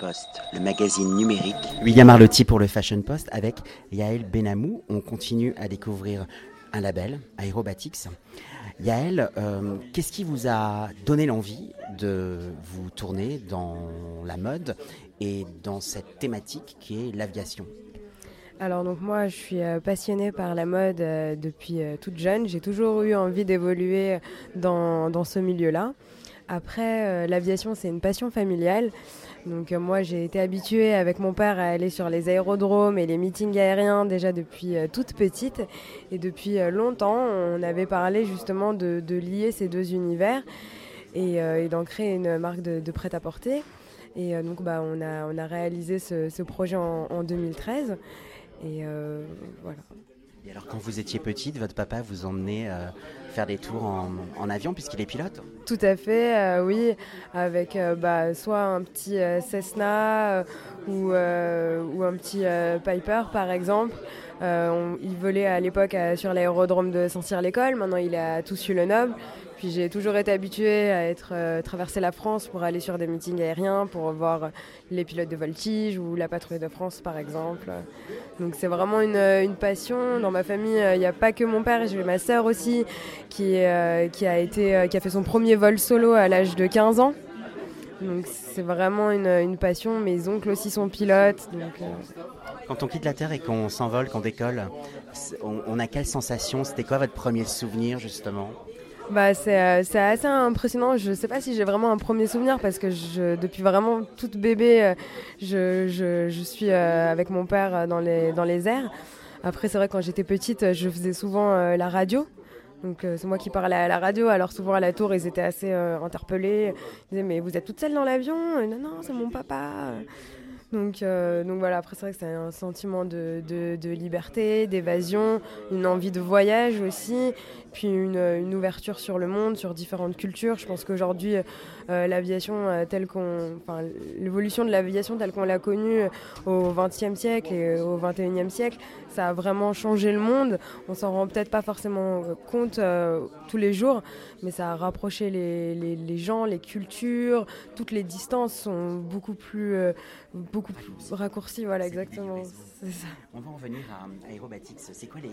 Post, le magazine numérique. William Arlotti pour le Fashion Post avec Yael Benamou. On continue à découvrir un label, Aerobatics. Yael, euh, qu'est-ce qui vous a donné l'envie de vous tourner dans la mode et dans cette thématique qui est l'aviation? Alors donc moi je suis euh, passionnée par la mode euh, depuis toute jeune. J'ai toujours eu envie d'évoluer dans, dans, ce milieu-là. Après, l'aviation c'est une passion familiale. Donc euh, moi j'ai été habituée avec mon père à aller sur les aérodromes et les meetings aériens déjà depuis euh, toute petite. Et depuis euh, longtemps on avait parlé justement de, lier ces deux univers et, d'en créer une marque de, prêt-à-porter. Et donc bah, on, a, on a réalisé ce, projet en, en, 2013. Et voilà. Et alors quand vous étiez petite, votre papa vous emmenait euh, faire des tours en, avion puisqu'il est pilote? Tout à fait, euh, oui, avec euh, bah, soit un petit Cessna ou, ou, un petit Piper par exemple. Il volait à l'époque sur l'aérodrome de Saint-Cyr-l'École, maintenant il est à Toussus-le-Noble. Puis j'ai toujours été habituée à être euh, traverser la France pour aller sur des meetings aériens, pour voir les pilotes de voltige ou la patrouille de France par exemple. Donc c'est vraiment une, passion. Dans ma famille, il n'y a pas que mon père, j'ai ma sœur aussi qui, euh, a été, euh, qui a fait son premier vol solo à l'âge de 15 ans. Donc c'est vraiment une, passion. Mes oncles aussi sont pilotes. Quand on quitte la Terre et qu'on s'envole, qu'on décolle, on, a quelle sensation? C'était quoi votre premier souvenir justement? Bah, euh, c'est, assez impressionnant. Je ne sais pas si j'ai vraiment un premier souvenir parce que depuis vraiment toute bébé, euh, je, je, je suis euh, avec mon père dans les, dans les airs. Après, c'est vrai, quand j'étais petite, je faisais souvent la radio. Donc c'est moi qui parlais à la radio, alors souvent à la tour ils étaient assez interpellés. Ils disaient mais vous êtes toute seule dans l'avion? Non non c'est mon papa. Donc, euh, donc voilà, après c'est vrai que c'est un sentiment de, liberté, d'évasion, une envie de voyage aussi, puis une, ouverture sur le monde, sur différentes cultures. Je pense qu'aujourd'hui, euh, l'aviation euh, telle qu'on, l'évolution de l'aviation telle qu'on l'a connue au XXe siècle et au XXIe siècle, ça a vraiment changé le monde. On s'en rend peut-être pas forcément compte tous les jours, mais ça a rapproché les, les, les, gens, les cultures, toutes les distances sont beaucoup plus beaucoup plus raccourci, voilà, exactement. On va en venir à Aerobatics. C'est quoi les,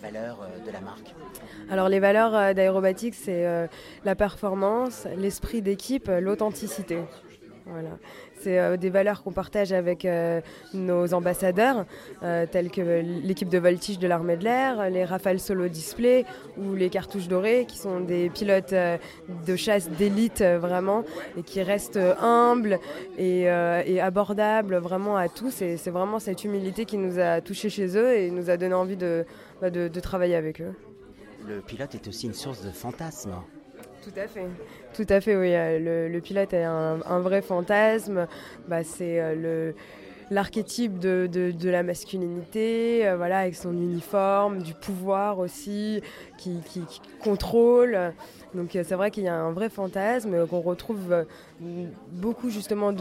valeurs euh, de la marque? Alors, les valeurs euh, d'Aerobatics, c'est euh, la performance, l'esprit d'équipe, l'authenticité. Voilà. C'est euh, des valeurs qu'on partage avec euh, nos ambassadeurs, euh, tels que l'équipe de voltige de l'armée de l'air, les Rafale Solo Display ou les Cartouches Dorées, qui sont des pilotes de chasse d'élite vraiment et qui restent humbles et, abordables vraiment à tous. Et c'est vraiment cette humilité qui nous a touchés chez eux et nous a donné envie de, bah, de travailler avec eux. Le pilote est aussi une source de fantasme. Tout à fait. Tout à fait, oui. Euh, le, pilote est un, vrai fantasme. Bah, c'est euh, l'archétype de, la masculinité, euh, voilà, avec son uniforme, du pouvoir aussi, qui, qui, contrôle. Donc c'est vrai qu'il y a un vrai fantasme qu'on retrouve beaucoup justement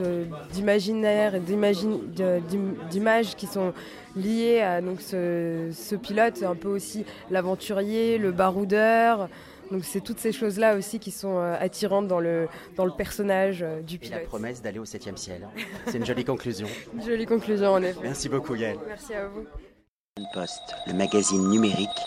d'imaginaires et d'images qui sont liées à donc, ce, ce pilote, un peu aussi l'aventurier, le baroudeur. Donc c'est toutes ces choses-là aussi qui sont euh, attirantes dans le, dans le personnage euh, du pilote. Et la promesse d'aller au 7 ciel. C'est une jolie conclusion. Une jolie conclusion en effet. Merci beaucoup Yael. Merci à vous. Post, le magazine numérique